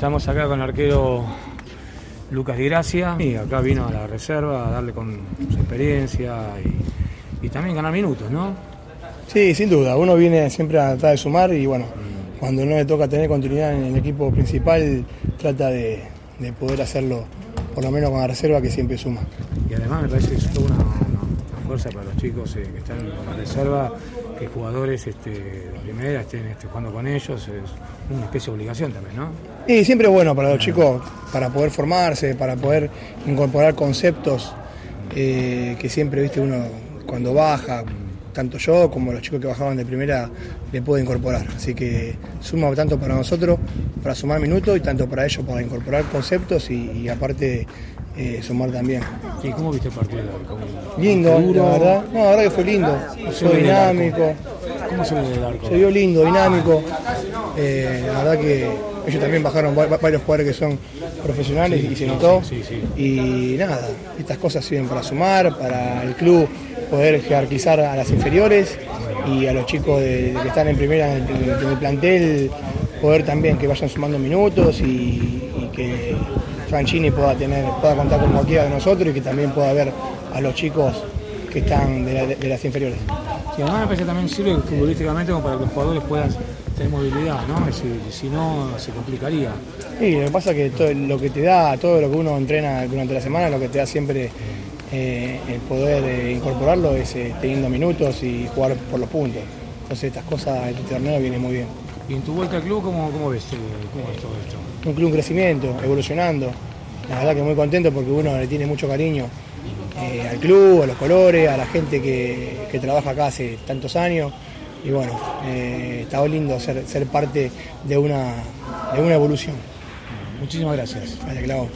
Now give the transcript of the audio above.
Estamos acá con el arquero Lucas Di Gracia y acá vino a la reserva a darle con su experiencia y, y también ganar minutos, ¿no? Sí, sin duda. Uno viene siempre a tratar de sumar y bueno, cuando no le toca tener continuidad en el equipo principal, trata de, de poder hacerlo por lo menos con la reserva que siempre suma. Y además me parece que es una fuerza para los chicos eh, que están en reserva, que jugadores este, de primera estén este, jugando con ellos, es una especie de obligación también, ¿no? Y siempre es bueno para los chicos, para poder formarse, para poder incorporar conceptos eh, que siempre, viste, uno cuando baja, tanto yo como los chicos que bajaban de primera, le puedo incorporar. Así que suma tanto para nosotros, para sumar minutos, y tanto para ellos, para incorporar conceptos y, y aparte eh, sumar también. ¿Y cómo viste el partido? ¿Cómo- Lindo, duro? la verdad. No, la verdad que fue lindo. Fue dinámico. ¿Cómo se ve el arco? Se vio lindo, dinámico. Eh, la verdad que ellos también bajaron va- va- varios jugadores que son profesionales y se notó. sí, sí. Y nada, estas cosas sirven para sumar, para el club poder jerarquizar a las inferiores y a los chicos de, de que están en primera en el, en el plantel poder también que vayan sumando minutos y, y que Franchini pueda tener pueda contar con cualquiera de nosotros y que también pueda ver a los chicos que están de, la- de las inferiores. Sí, además me parece que también sirve futbolísticamente como para que los jugadores puedan tener movilidad, ¿no? Es decir, si no, se complicaría. Sí, lo que pasa es que todo lo que te da, todo lo que uno entrena durante la semana, lo que te da siempre eh, el poder eh, incorporarlo es eh, teniendo minutos y jugar por los puntos. Entonces estas cosas, este torneo viene muy bien. Y en tu vuelta al club, ¿cómo, cómo ves eh, cómo ves todo esto? Un club en crecimiento, evolucionando. La verdad que muy contento porque uno le tiene mucho cariño eh, al club, a los colores, a la gente que, que trabaja acá hace tantos años. Y bueno, eh, está lindo ser, ser parte de una, de una evolución. Muchísimas gracias. Gracias, Clau.